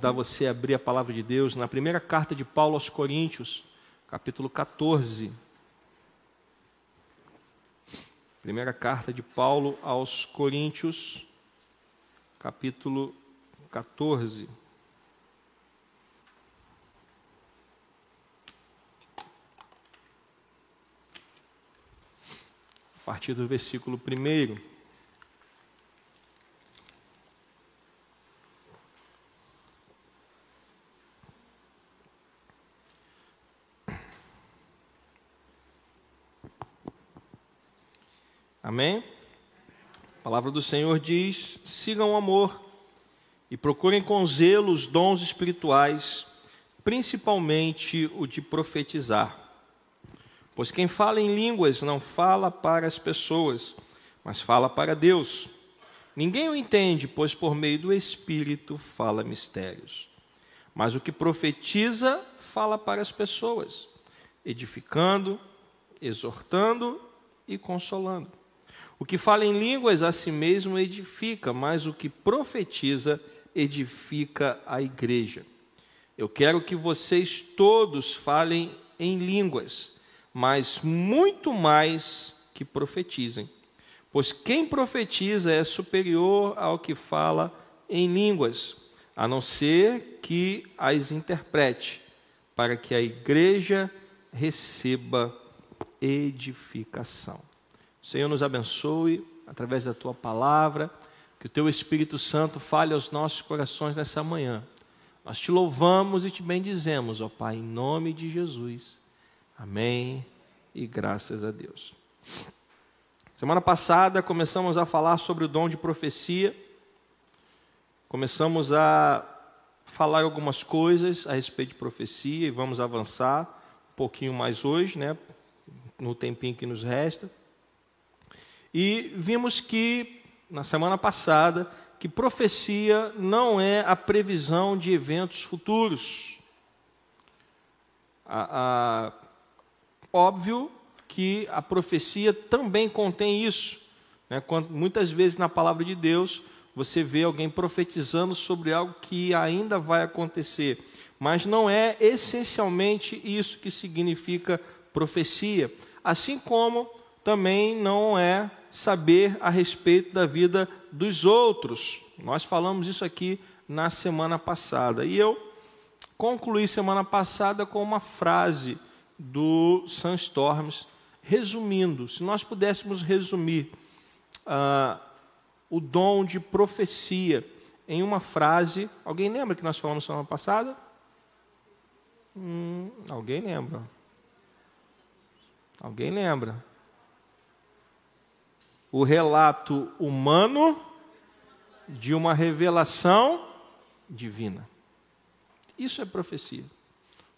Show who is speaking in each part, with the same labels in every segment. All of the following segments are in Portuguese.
Speaker 1: convidar você a abrir a palavra de Deus na primeira carta de Paulo aos Coríntios, capítulo 14. Primeira carta de Paulo aos Coríntios, capítulo 14. A partir do versículo 1. Amém? A palavra do Senhor diz: sigam o amor e procurem com zelo os dons espirituais, principalmente o de profetizar. Pois quem fala em línguas não fala para as pessoas, mas fala para Deus. Ninguém o entende, pois por meio do Espírito fala mistérios. Mas o que profetiza fala para as pessoas, edificando, exortando e consolando. O que fala em línguas a si mesmo edifica, mas o que profetiza edifica a igreja. Eu quero que vocês todos falem em línguas, mas muito mais que profetizem. Pois quem profetiza é superior ao que fala em línguas, a não ser que as interprete, para que a igreja receba edificação. Senhor nos abençoe através da tua palavra, que o teu Espírito Santo fale aos nossos corações nessa manhã. Nós te louvamos e te bendizemos, ó Pai, em nome de Jesus. Amém e graças a Deus. Semana passada começamos a falar sobre o dom de profecia. Começamos a falar algumas coisas a respeito de profecia e vamos avançar um pouquinho mais hoje, né, no tempinho que nos resta. E vimos que, na semana passada, que profecia não é a previsão de eventos futuros. A, a, óbvio que a profecia também contém isso. Né? Quando, muitas vezes na palavra de Deus você vê alguém profetizando sobre algo que ainda vai acontecer, mas não é essencialmente isso que significa profecia. Assim como também não é saber a respeito da vida dos outros. Nós falamos isso aqui na semana passada. E eu concluí semana passada com uma frase do Sandstorms, resumindo, se nós pudéssemos resumir uh, o dom de profecia em uma frase. Alguém lembra que nós falamos semana passada? Hum, alguém lembra? Alguém lembra? O relato humano de uma revelação divina. Isso é profecia.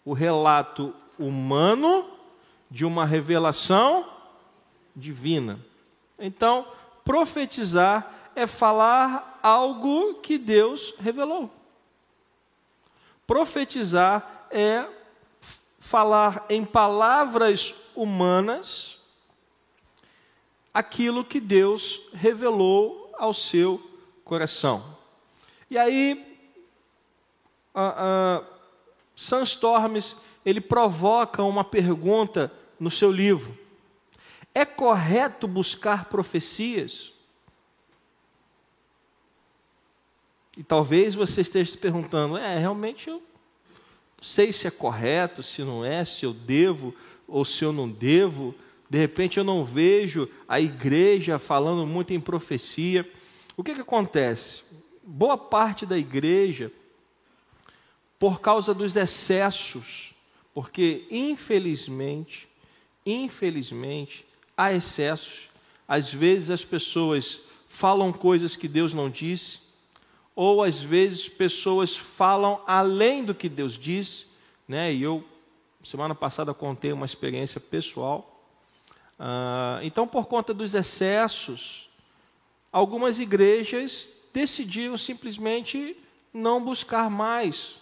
Speaker 1: O relato humano de uma revelação divina. Então, profetizar é falar algo que Deus revelou. Profetizar é falar em palavras humanas aquilo que Deus revelou ao seu coração. E aí, uh, Sandstorms, ele provoca uma pergunta no seu livro. É correto buscar profecias? E talvez você esteja se perguntando, é, realmente eu sei se é correto, se não é, se eu devo ou se eu não devo. De repente eu não vejo a igreja falando muito em profecia. O que, que acontece? Boa parte da igreja, por causa dos excessos, porque infelizmente, infelizmente, há excessos. Às vezes as pessoas falam coisas que Deus não disse, ou às vezes pessoas falam além do que Deus disse, né? E eu semana passada contei uma experiência pessoal ah, então, por conta dos excessos, algumas igrejas decidiram simplesmente não buscar mais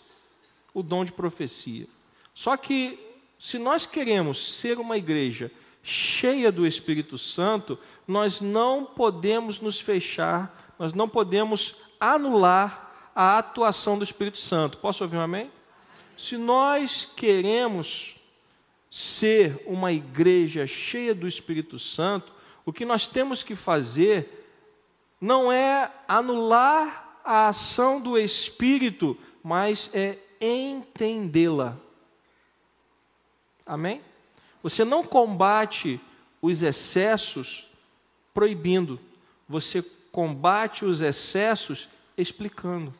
Speaker 1: o dom de profecia. Só que, se nós queremos ser uma igreja cheia do Espírito Santo, nós não podemos nos fechar, nós não podemos anular a atuação do Espírito Santo. Posso ouvir um amém? Se nós queremos ser uma igreja cheia do Espírito Santo, o que nós temos que fazer não é anular a ação do Espírito, mas é entendê-la. Amém? Você não combate os excessos proibindo, você combate os excessos explicando,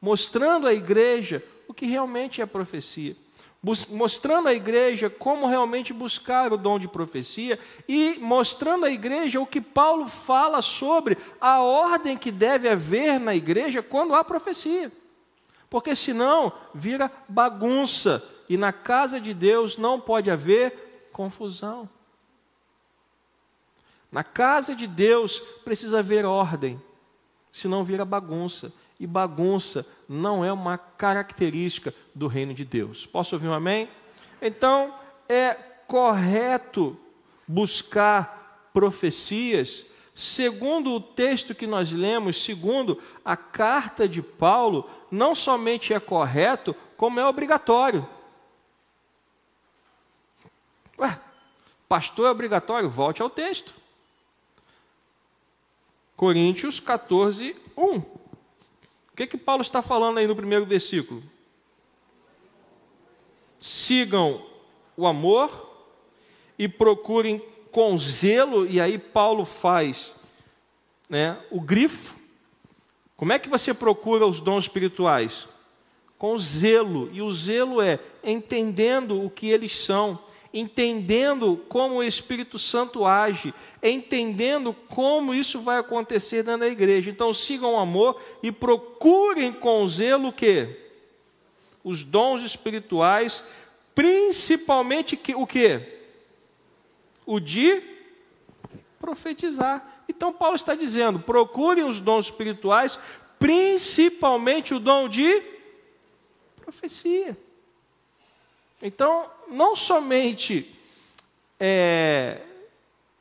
Speaker 1: mostrando à igreja o que realmente é profecia, mostrando à igreja como realmente buscar o dom de profecia e mostrando à igreja o que Paulo fala sobre a ordem que deve haver na igreja quando há profecia. Porque senão vira bagunça e na casa de Deus não pode haver confusão. Na casa de Deus precisa haver ordem, senão vira bagunça. E bagunça não é uma característica do reino de Deus. Posso ouvir um amém? Então, é correto buscar profecias, segundo o texto que nós lemos, segundo a carta de Paulo, não somente é correto, como é obrigatório. Ué, pastor é obrigatório? Volte ao texto. Coríntios 14, 1. Que, que Paulo está falando aí no primeiro versículo? Sigam o amor e procurem com zelo, e aí Paulo faz né, o grifo. Como é que você procura os dons espirituais? Com zelo, e o zelo é entendendo o que eles são entendendo como o Espírito Santo age, entendendo como isso vai acontecer dentro da igreja. Então sigam o amor e procurem com zelo o quê? Os dons espirituais, principalmente o quê? O de profetizar. Então Paulo está dizendo: procurem os dons espirituais, principalmente o dom de profecia. Então, não somente é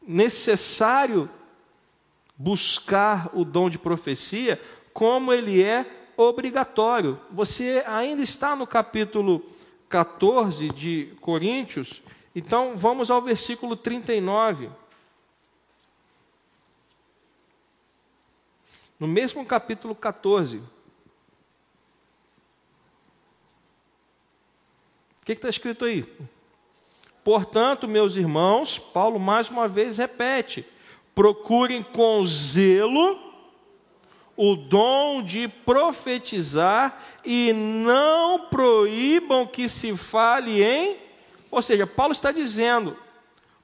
Speaker 1: necessário buscar o dom de profecia, como ele é obrigatório. Você ainda está no capítulo 14 de Coríntios, então vamos ao versículo 39. No mesmo capítulo 14. Que está escrito aí? Portanto, meus irmãos, Paulo mais uma vez repete: procurem com zelo o dom de profetizar e não proíbam que se fale em. Ou seja, Paulo está dizendo: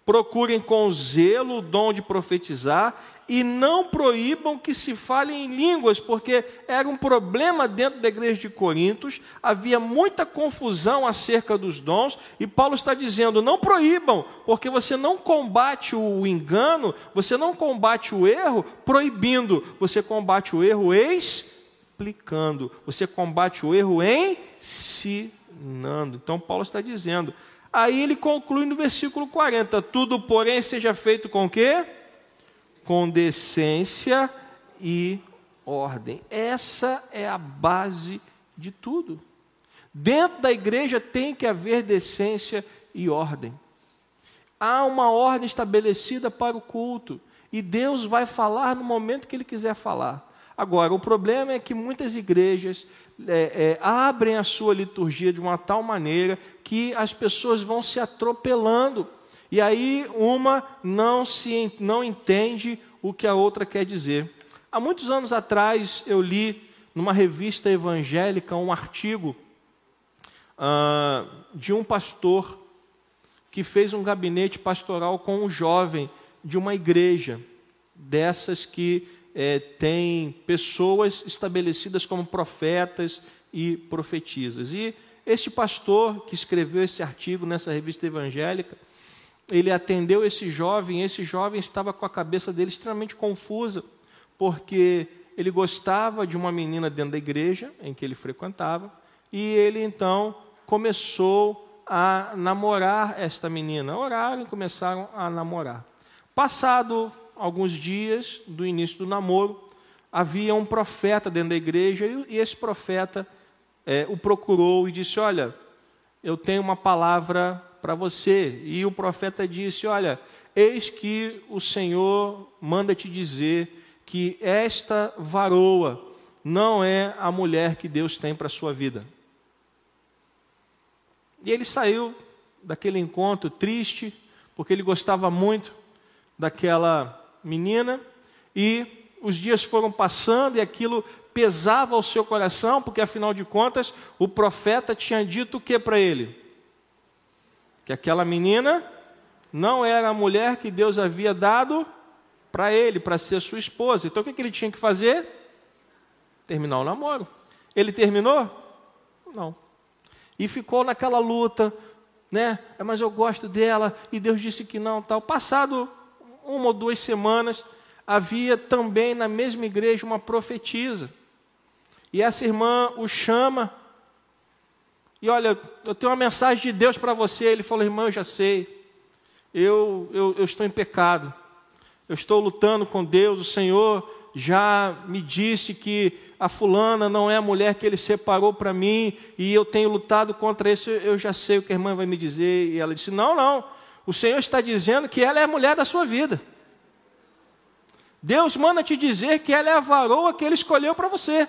Speaker 1: procurem com zelo o dom de profetizar e não proíbam que se fale em línguas, porque era um problema dentro da igreja de Corintos, havia muita confusão acerca dos dons, e Paulo está dizendo: não proíbam, porque você não combate o engano, você não combate o erro proibindo, você combate o erro explicando, você combate o erro ensinando. Então, Paulo está dizendo. Aí ele conclui no versículo 40: tudo, porém, seja feito com o quê? Com decência e ordem. Essa é a base de tudo. Dentro da igreja tem que haver decência e ordem. Há uma ordem estabelecida para o culto e Deus vai falar no momento que Ele quiser falar. Agora, o problema é que muitas igrejas é, é, abrem a sua liturgia de uma tal maneira que as pessoas vão se atropelando e aí uma não se não entende o que a outra quer dizer. Há muitos anos atrás eu li numa revista evangélica um artigo uh, de um pastor que fez um gabinete pastoral com um jovem de uma igreja dessas que é, tem pessoas estabelecidas como profetas e profetisas. E este pastor que escreveu esse artigo nessa revista evangélica, ele atendeu esse jovem, esse jovem estava com a cabeça dele extremamente confusa, porque ele gostava de uma menina dentro da igreja em que ele frequentava, e ele então começou a namorar esta menina. Oraram e começaram a namorar. Passado alguns dias do início do namoro, havia um profeta dentro da igreja e esse profeta é, o procurou e disse: Olha, eu tenho uma palavra para você. E o profeta disse: Olha, eis que o Senhor manda te dizer que esta varoa não é a mulher que Deus tem para a sua vida. E ele saiu daquele encontro triste, porque ele gostava muito daquela menina, e os dias foram passando e aquilo pesava ao seu coração, porque afinal de contas o profeta tinha dito o que para ele? Que aquela menina não era a mulher que Deus havia dado para ele, para ser sua esposa. Então o que, que ele tinha que fazer? Terminar o namoro. Ele terminou? Não. E ficou naquela luta, né? É, mas eu gosto dela e Deus disse que não, tal. Passado uma ou duas semanas, havia também na mesma igreja uma profetisa. E essa irmã o chama. E olha, eu tenho uma mensagem de Deus para você. Ele falou, irmã, eu já sei. Eu, eu, eu estou em pecado. Eu estou lutando com Deus. O Senhor já me disse que a fulana não é a mulher que ele separou para mim. E eu tenho lutado contra isso. Eu já sei o que a irmã vai me dizer. E ela disse: Não, não. O Senhor está dizendo que ela é a mulher da sua vida. Deus manda te dizer que ela é a varoa que ele escolheu para você.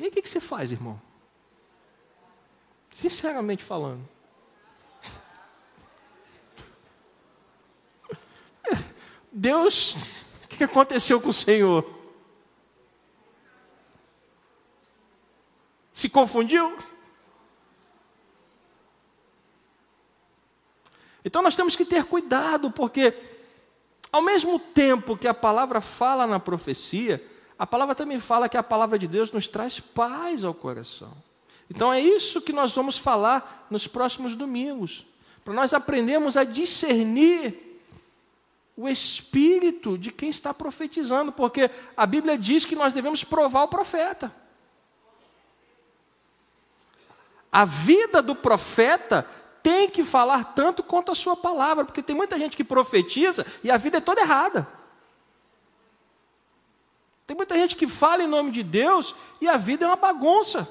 Speaker 1: E aí o que, que você faz, irmão? Sinceramente falando. Deus, o que aconteceu com o Senhor? Se confundiu? Então nós temos que ter cuidado, porque ao mesmo tempo que a palavra fala na profecia, a palavra também fala que a palavra de Deus nos traz paz ao coração. Então é isso que nós vamos falar nos próximos domingos, para nós aprendermos a discernir o espírito de quem está profetizando, porque a Bíblia diz que nós devemos provar o profeta. A vida do profeta tem que falar tanto quanto a sua palavra, porque tem muita gente que profetiza e a vida é toda errada. Tem muita gente que fala em nome de Deus e a vida é uma bagunça.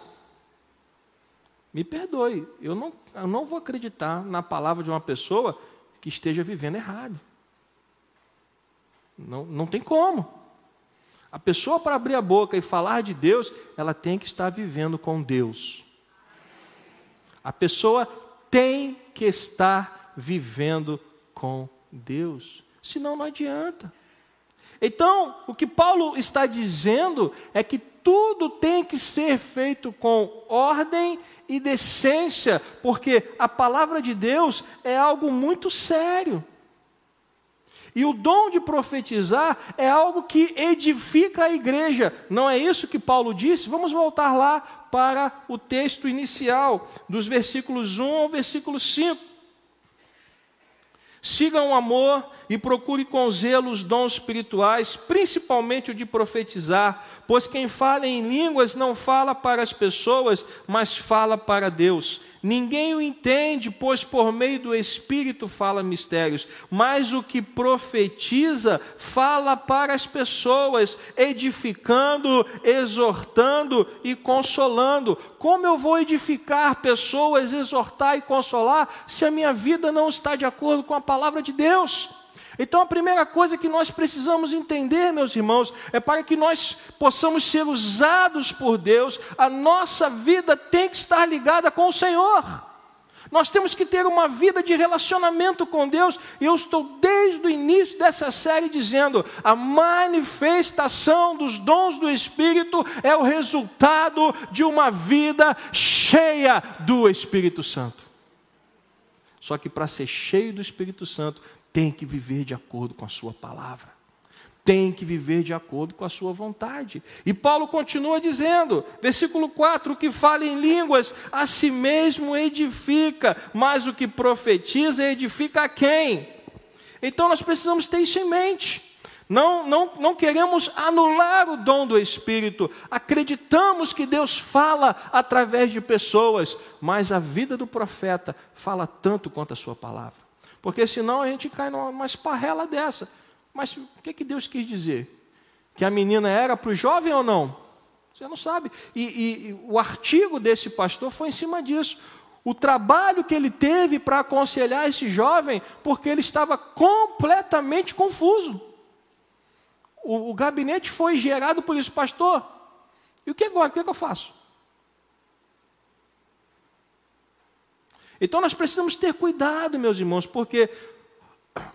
Speaker 1: Me perdoe, eu não, eu não vou acreditar na palavra de uma pessoa que esteja vivendo errado. Não, não tem como. A pessoa, para abrir a boca e falar de Deus, ela tem que estar vivendo com Deus. A pessoa tem que estar vivendo com Deus, senão não adianta. Então, o que Paulo está dizendo é que tudo tem que ser feito com ordem e decência, porque a palavra de Deus é algo muito sério. E o dom de profetizar é algo que edifica a igreja. Não é isso que Paulo disse? Vamos voltar lá para o texto inicial, dos versículos 1 ao versículo 5. Sigam o amor e procure com zelo os dons espirituais, principalmente o de profetizar, pois quem fala em línguas não fala para as pessoas, mas fala para Deus. Ninguém o entende, pois por meio do Espírito fala mistérios, mas o que profetiza fala para as pessoas, edificando, exortando e consolando. Como eu vou edificar pessoas, exortar e consolar, se a minha vida não está de acordo com a palavra de Deus? Então a primeira coisa que nós precisamos entender, meus irmãos, é para que nós possamos ser usados por Deus, a nossa vida tem que estar ligada com o Senhor. Nós temos que ter uma vida de relacionamento com Deus, e eu estou desde o início dessa série dizendo: a manifestação dos dons do Espírito é o resultado de uma vida cheia do Espírito Santo. Só que para ser cheio do Espírito Santo, tem que viver de acordo com a sua palavra. Tem que viver de acordo com a sua vontade. E Paulo continua dizendo, versículo 4: o que fala em línguas a si mesmo edifica, mas o que profetiza edifica a quem? Então nós precisamos ter isso em mente. Não, não, não queremos anular o dom do Espírito, acreditamos que Deus fala através de pessoas, mas a vida do profeta fala tanto quanto a sua palavra. Porque senão a gente cai numa esparrela dessa. Mas o que, que Deus quis dizer? Que a menina era para o jovem ou não? Você não sabe. E, e, e o artigo desse pastor foi em cima disso. O trabalho que ele teve para aconselhar esse jovem, porque ele estava completamente confuso. O, o gabinete foi gerado por isso, pastor. E o que agora? O que, é que eu faço? Então nós precisamos ter cuidado, meus irmãos, porque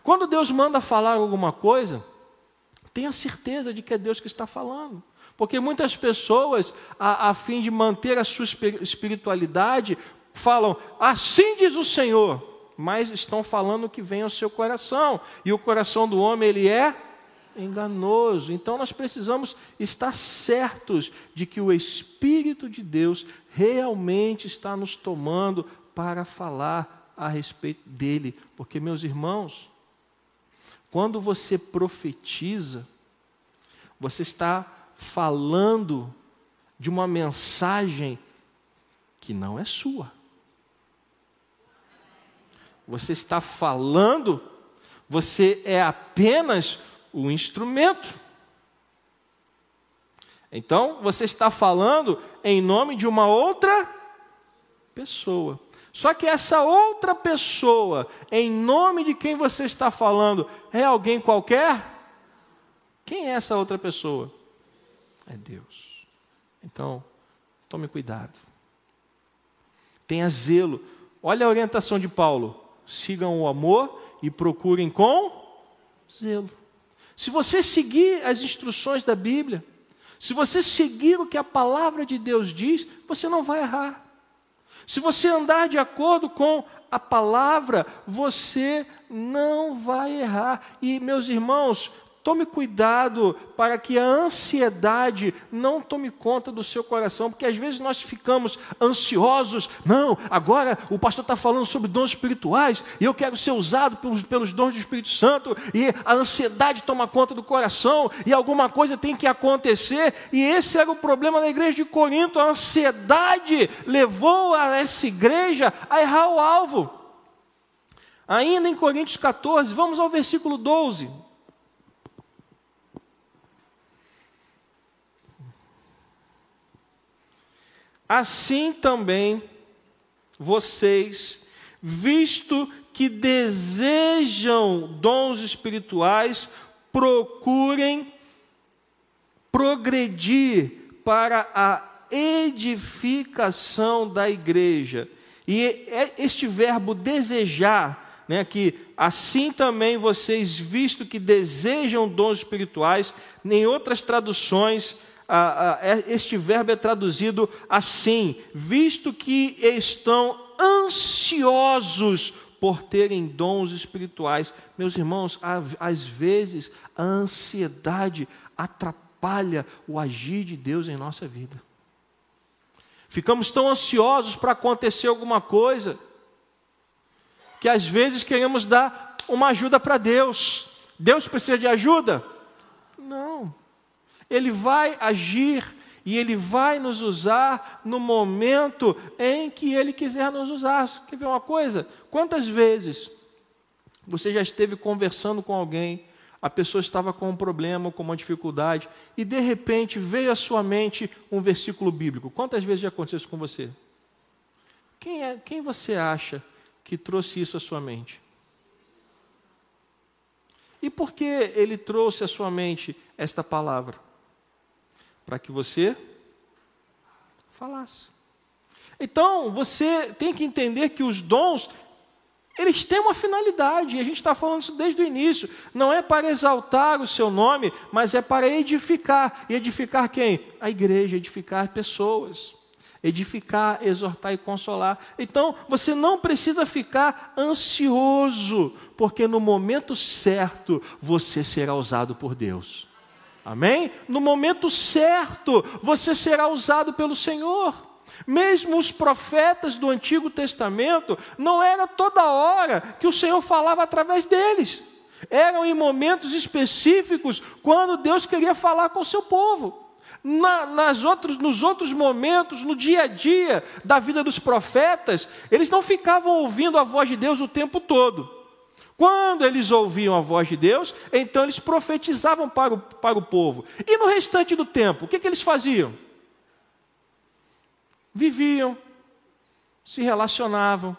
Speaker 1: quando Deus manda falar alguma coisa, tenha certeza de que é Deus que está falando. Porque muitas pessoas, a, a fim de manter a sua espiritualidade, falam, assim diz o Senhor, mas estão falando o que vem ao seu coração. E o coração do homem, ele é enganoso. Então nós precisamos estar certos de que o Espírito de Deus realmente está nos tomando para falar a respeito dele. Porque, meus irmãos, quando você profetiza, você está falando de uma mensagem que não é sua. Você está falando, você é apenas o instrumento. Então, você está falando em nome de uma outra pessoa. Só que essa outra pessoa, em nome de quem você está falando, é alguém qualquer? Quem é essa outra pessoa? É Deus. Então, tome cuidado. Tenha zelo. Olha a orientação de Paulo: sigam o amor e procurem com zelo. Se você seguir as instruções da Bíblia, se você seguir o que a palavra de Deus diz, você não vai errar. Se você andar de acordo com a palavra, você não vai errar. E, meus irmãos, Tome cuidado para que a ansiedade não tome conta do seu coração, porque às vezes nós ficamos ansiosos. Não, agora o pastor está falando sobre dons espirituais e eu quero ser usado pelos, pelos dons do Espírito Santo, e a ansiedade toma conta do coração e alguma coisa tem que acontecer. E esse era o problema da igreja de Corinto: a ansiedade levou a essa igreja a errar o alvo. Ainda em Coríntios 14, vamos ao versículo 12. Assim também vocês, visto que desejam dons espirituais, procurem progredir para a edificação da igreja. E é este verbo desejar, né, que assim também vocês, visto que desejam dons espirituais, em outras traduções é, este verbo é traduzido assim: visto que estão ansiosos por terem dons espirituais. Meus irmãos, às vezes a ansiedade atrapalha o agir de Deus em nossa vida. Ficamos tão ansiosos para acontecer alguma coisa, que às vezes queremos dar uma ajuda para Deus. Deus precisa de ajuda? Ele vai agir e Ele vai nos usar no momento em que Ele quiser nos usar. Quer ver uma coisa? Quantas vezes você já esteve conversando com alguém, a pessoa estava com um problema, com uma dificuldade, e de repente veio à sua mente um versículo bíblico? Quantas vezes já aconteceu isso com você? Quem, é, quem você acha que trouxe isso à sua mente? E por que ele trouxe à sua mente esta palavra? Para que você falasse. Então, você tem que entender que os dons, eles têm uma finalidade, e a gente está falando isso desde o início. Não é para exaltar o seu nome, mas é para edificar. E edificar quem? A igreja, edificar pessoas. Edificar, exortar e consolar. Então, você não precisa ficar ansioso, porque no momento certo você será usado por Deus. Amém? No momento certo, você será usado pelo Senhor. Mesmo os profetas do Antigo Testamento, não era toda hora que o Senhor falava através deles. Eram em momentos específicos, quando Deus queria falar com o seu povo. Na, nas outros, nos outros momentos, no dia a dia da vida dos profetas, eles não ficavam ouvindo a voz de Deus o tempo todo. Quando eles ouviam a voz de Deus, então eles profetizavam para o, para o povo. E no restante do tempo, o que, que eles faziam? Viviam, se relacionavam,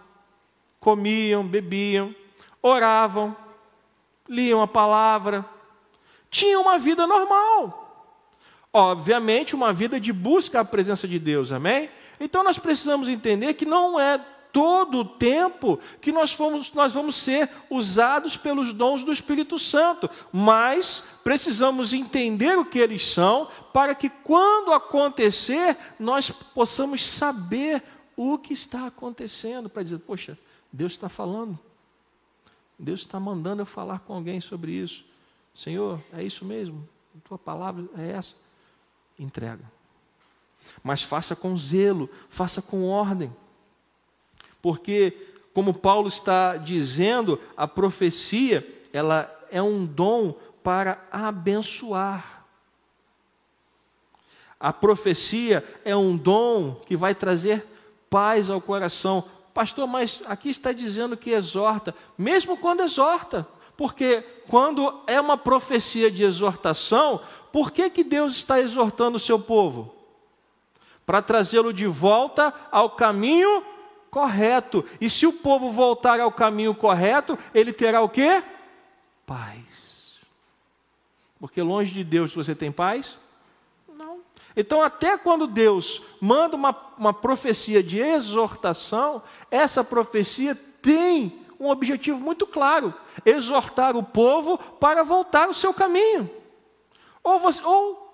Speaker 1: comiam, bebiam, oravam, liam a palavra, tinham uma vida normal. Obviamente, uma vida de busca à presença de Deus, amém? Então nós precisamos entender que não é todo o tempo que nós, fomos, nós vamos ser usados pelos dons do Espírito Santo, mas precisamos entender o que eles são, para que quando acontecer, nós possamos saber o que está acontecendo, para dizer, poxa, Deus está falando, Deus está mandando eu falar com alguém sobre isso. Senhor, é isso mesmo? A tua palavra é essa? Entrega. Mas faça com zelo, faça com ordem porque, como Paulo está dizendo, a profecia ela é um dom para abençoar. A profecia é um dom que vai trazer paz ao coração. Pastor, mas aqui está dizendo que exorta, mesmo quando exorta, porque quando é uma profecia de exortação, por que, que Deus está exortando o seu povo? Para trazê-lo de volta ao caminho correto. E se o povo voltar ao caminho correto, ele terá o quê? Paz. Porque longe de Deus você tem paz? Não. Então, até quando Deus manda uma, uma profecia de exortação, essa profecia tem um objetivo muito claro: exortar o povo para voltar ao seu caminho. Ou, você, ou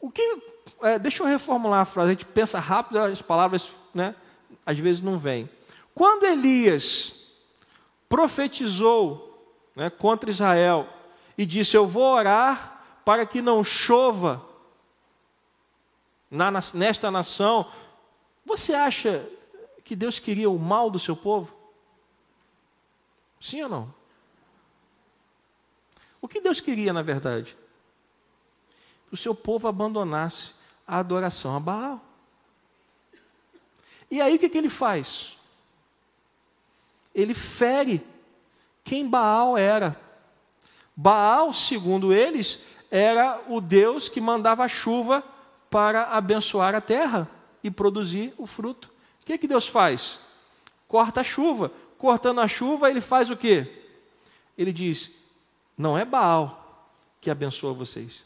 Speaker 1: o que. É, deixa eu reformular a frase, a gente pensa rápido, as palavras né, às vezes não vem. Quando Elias profetizou né, contra Israel e disse: Eu vou orar para que não chova na, nesta nação, você acha que Deus queria o mal do seu povo? Sim ou não? O que Deus queria, na verdade? Que o seu povo abandonasse a adoração a Baal. E aí o que, que ele faz? Ele fere quem Baal era. Baal, segundo eles, era o Deus que mandava chuva para abençoar a terra e produzir o fruto. O que, que Deus faz? Corta a chuva. Cortando a chuva, ele faz o quê? Ele diz: Não é Baal que abençoa vocês.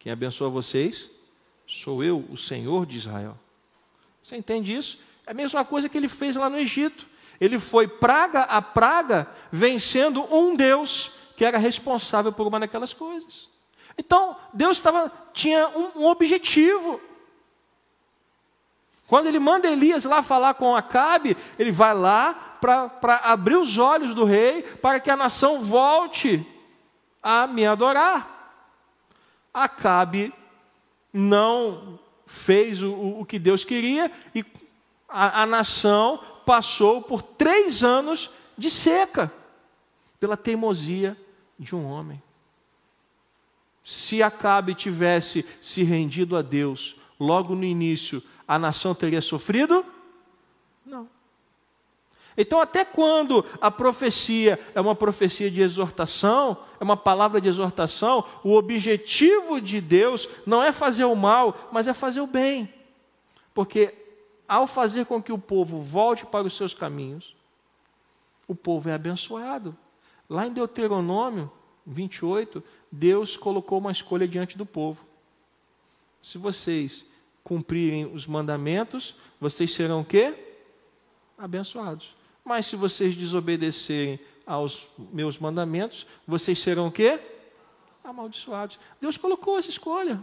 Speaker 1: Quem abençoa vocês sou eu, o Senhor de Israel. Você entende isso? É a mesma coisa que ele fez lá no Egito. Ele foi praga a praga, vencendo um Deus que era responsável por uma daquelas coisas. Então, Deus estava, tinha um, um objetivo. Quando ele manda Elias lá falar com Acabe, ele vai lá para abrir os olhos do rei, para que a nação volte a me adorar. Acabe não fez o, o que Deus queria e a, a nação passou por três anos de seca pela teimosia de um homem. Se Acabe tivesse se rendido a Deus logo no início, a nação teria sofrido? Então, até quando a profecia é uma profecia de exortação, é uma palavra de exortação, o objetivo de Deus não é fazer o mal, mas é fazer o bem. Porque ao fazer com que o povo volte para os seus caminhos, o povo é abençoado. Lá em Deuteronômio 28, Deus colocou uma escolha diante do povo. Se vocês cumprirem os mandamentos, vocês serão o quê? Abençoados. Mas se vocês desobedecerem aos meus mandamentos, vocês serão o quê? Amaldiçoados. Deus colocou essa escolha.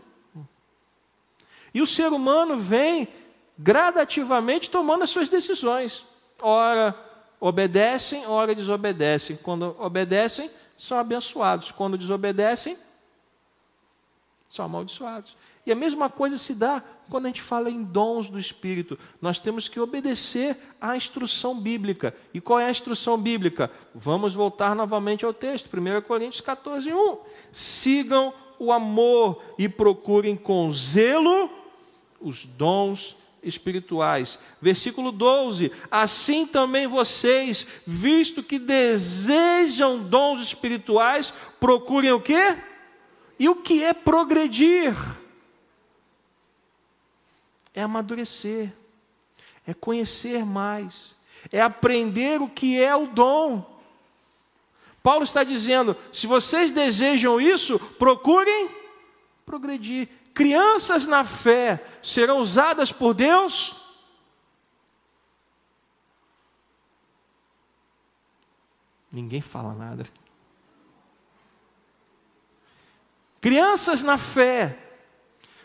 Speaker 1: E o ser humano vem gradativamente tomando as suas decisões. Ora obedecem, ora desobedecem. Quando obedecem, são abençoados. Quando desobedecem, são amaldiçoados. E a mesma coisa se dá quando a gente fala em dons do Espírito. Nós temos que obedecer à instrução bíblica. E qual é a instrução bíblica? Vamos voltar novamente ao texto, 1 Coríntios 14, 1. Sigam o amor e procurem com zelo os dons espirituais. Versículo 12: Assim também vocês, visto que desejam dons espirituais, procurem o quê? E o que é progredir? É amadurecer, é conhecer mais, é aprender o que é o dom. Paulo está dizendo: se vocês desejam isso, procurem progredir. Crianças na fé serão usadas por Deus? Ninguém fala nada. Crianças na fé,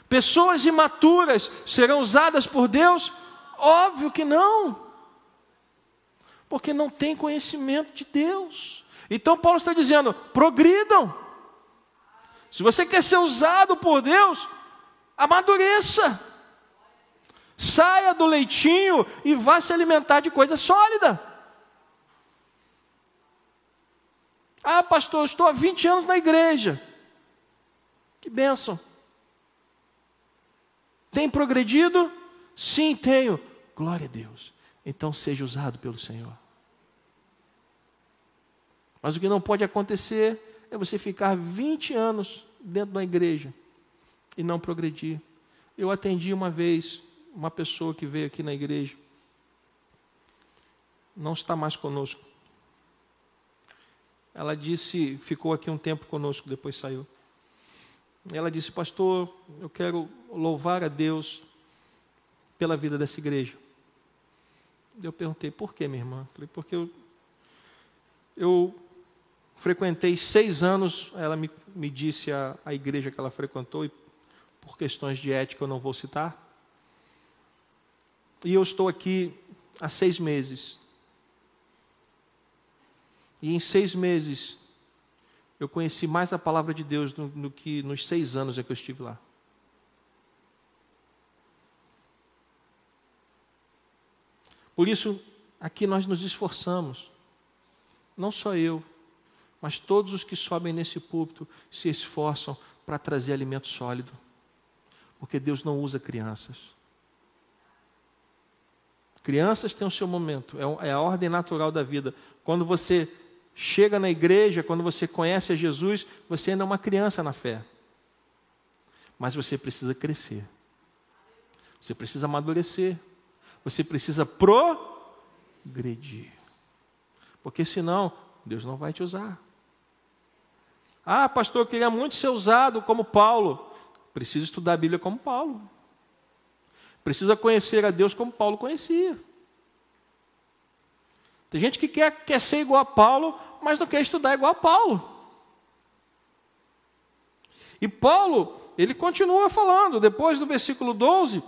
Speaker 1: pessoas imaturas serão usadas por Deus? Óbvio que não, porque não tem conhecimento de Deus. Então Paulo está dizendo: progridam. Se você quer ser usado por Deus, amadureça. Saia do leitinho e vá se alimentar de coisa sólida. Ah, pastor, estou há 20 anos na igreja. Que bênção. Tem progredido? Sim, tenho. Glória a Deus. Então seja usado pelo Senhor. Mas o que não pode acontecer é você ficar 20 anos dentro da igreja e não progredir. Eu atendi uma vez uma pessoa que veio aqui na igreja, não está mais conosco. Ela disse, ficou aqui um tempo conosco, depois saiu. Ela disse, pastor, eu quero louvar a Deus pela vida dessa igreja. Eu perguntei, por que, minha irmã? Falei, porque eu, eu frequentei seis anos, ela me, me disse a, a igreja que ela frequentou, e por questões de ética eu não vou citar. E eu estou aqui há seis meses. E em seis meses eu conheci mais a palavra de Deus do, do que nos seis anos que eu estive lá. Por isso, aqui nós nos esforçamos, não só eu, mas todos os que sobem nesse púlpito se esforçam para trazer alimento sólido, porque Deus não usa crianças. Crianças têm o seu momento, é, é a ordem natural da vida. Quando você chega na igreja, quando você conhece a Jesus, você ainda é uma criança na fé. Mas você precisa crescer. Você precisa amadurecer. Você precisa progredir. Porque senão, Deus não vai te usar. Ah, pastor, eu queria muito ser usado como Paulo. Precisa estudar a Bíblia como Paulo. Precisa conhecer a Deus como Paulo conhecia. Tem gente que quer, quer ser igual a Paulo, mas não quer estudar igual a Paulo. E Paulo, ele continua falando, depois do versículo 12,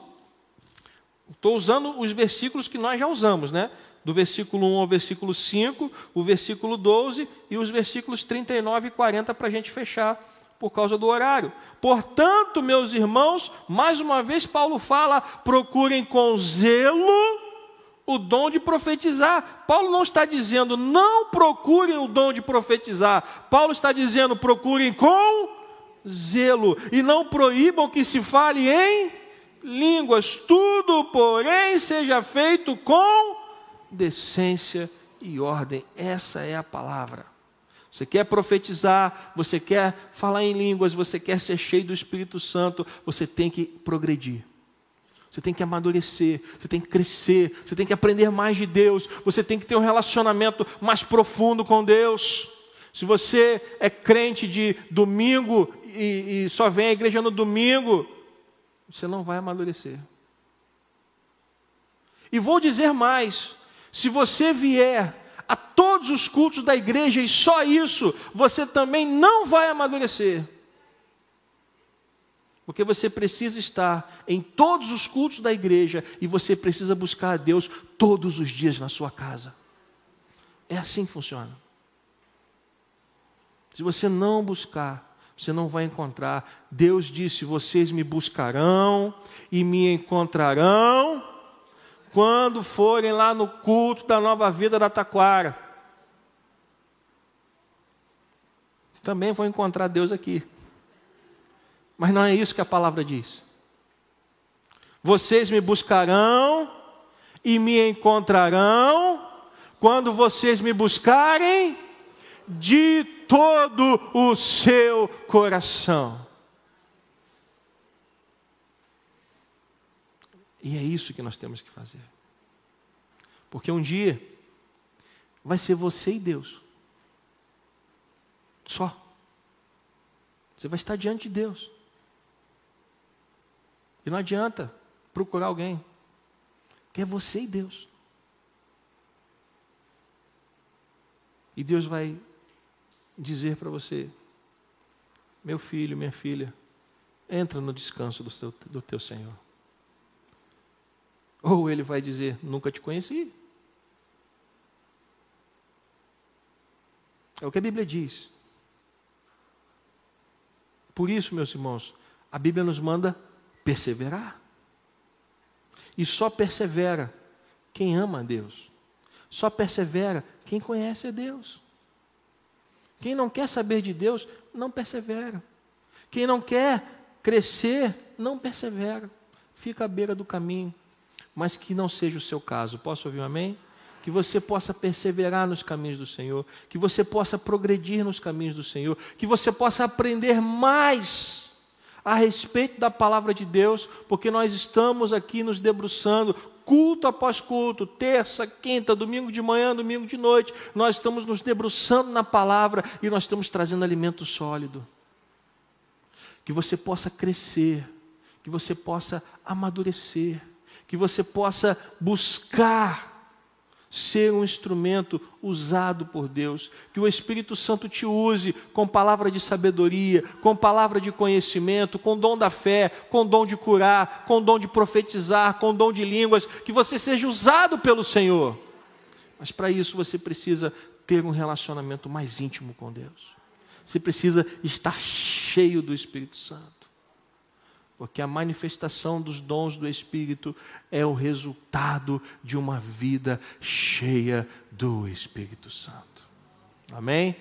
Speaker 1: estou usando os versículos que nós já usamos, né? do versículo 1 ao versículo 5, o versículo 12 e os versículos 39 e 40 para a gente fechar por causa do horário. Portanto, meus irmãos, mais uma vez Paulo fala: procurem com zelo o dom de profetizar. Paulo não está dizendo não procurem o dom de profetizar. Paulo está dizendo procurem com zelo e não proíbam que se fale em línguas. Tudo, porém, seja feito com decência e ordem. Essa é a palavra. Você quer profetizar, você quer falar em línguas, você quer ser cheio do Espírito Santo, você tem que progredir. Você tem que amadurecer, você tem que crescer, você tem que aprender mais de Deus, você tem que ter um relacionamento mais profundo com Deus. Se você é crente de domingo e, e só vem à igreja no domingo, você não vai amadurecer. E vou dizer mais: se você vier a todos os cultos da igreja e só isso, você também não vai amadurecer. Porque você precisa estar em todos os cultos da igreja e você precisa buscar a Deus todos os dias na sua casa. É assim que funciona. Se você não buscar, você não vai encontrar. Deus disse: Vocês me buscarão e me encontrarão quando forem lá no culto da nova vida da Taquara. Também vão encontrar Deus aqui. Mas não é isso que a palavra diz. Vocês me buscarão e me encontrarão quando vocês me buscarem de todo o seu coração. E é isso que nós temos que fazer. Porque um dia vai ser você e Deus. Só. Você vai estar diante de Deus. E não adianta procurar alguém. Que é você e Deus. E Deus vai dizer para você: Meu filho, minha filha, entra no descanso do, seu, do teu Senhor. Ou ele vai dizer: Nunca te conheci. É o que a Bíblia diz. Por isso, meus irmãos, a Bíblia nos manda perseverar. E só persevera quem ama a Deus. Só persevera quem conhece a Deus. Quem não quer saber de Deus, não persevera. Quem não quer crescer, não persevera. Fica à beira do caminho. Mas que não seja o seu caso. Posso ouvir um amém? que você possa perseverar nos caminhos do Senhor, que você possa progredir nos caminhos do Senhor, que você possa aprender mais a respeito da palavra de Deus, porque nós estamos aqui nos debruçando, culto após culto, terça, quinta, domingo de manhã, domingo de noite, nós estamos nos debruçando na palavra e nós estamos trazendo alimento sólido. Que você possa crescer, que você possa amadurecer, que você possa buscar ser um instrumento usado por Deus, que o Espírito Santo te use com palavra de sabedoria, com palavra de conhecimento, com dom da fé, com dom de curar, com dom de profetizar, com dom de línguas, que você seja usado pelo Senhor. Mas para isso você precisa ter um relacionamento mais íntimo com Deus. Você precisa estar cheio do Espírito Santo. Porque a manifestação dos dons do Espírito é o resultado de uma vida cheia do Espírito Santo. Amém?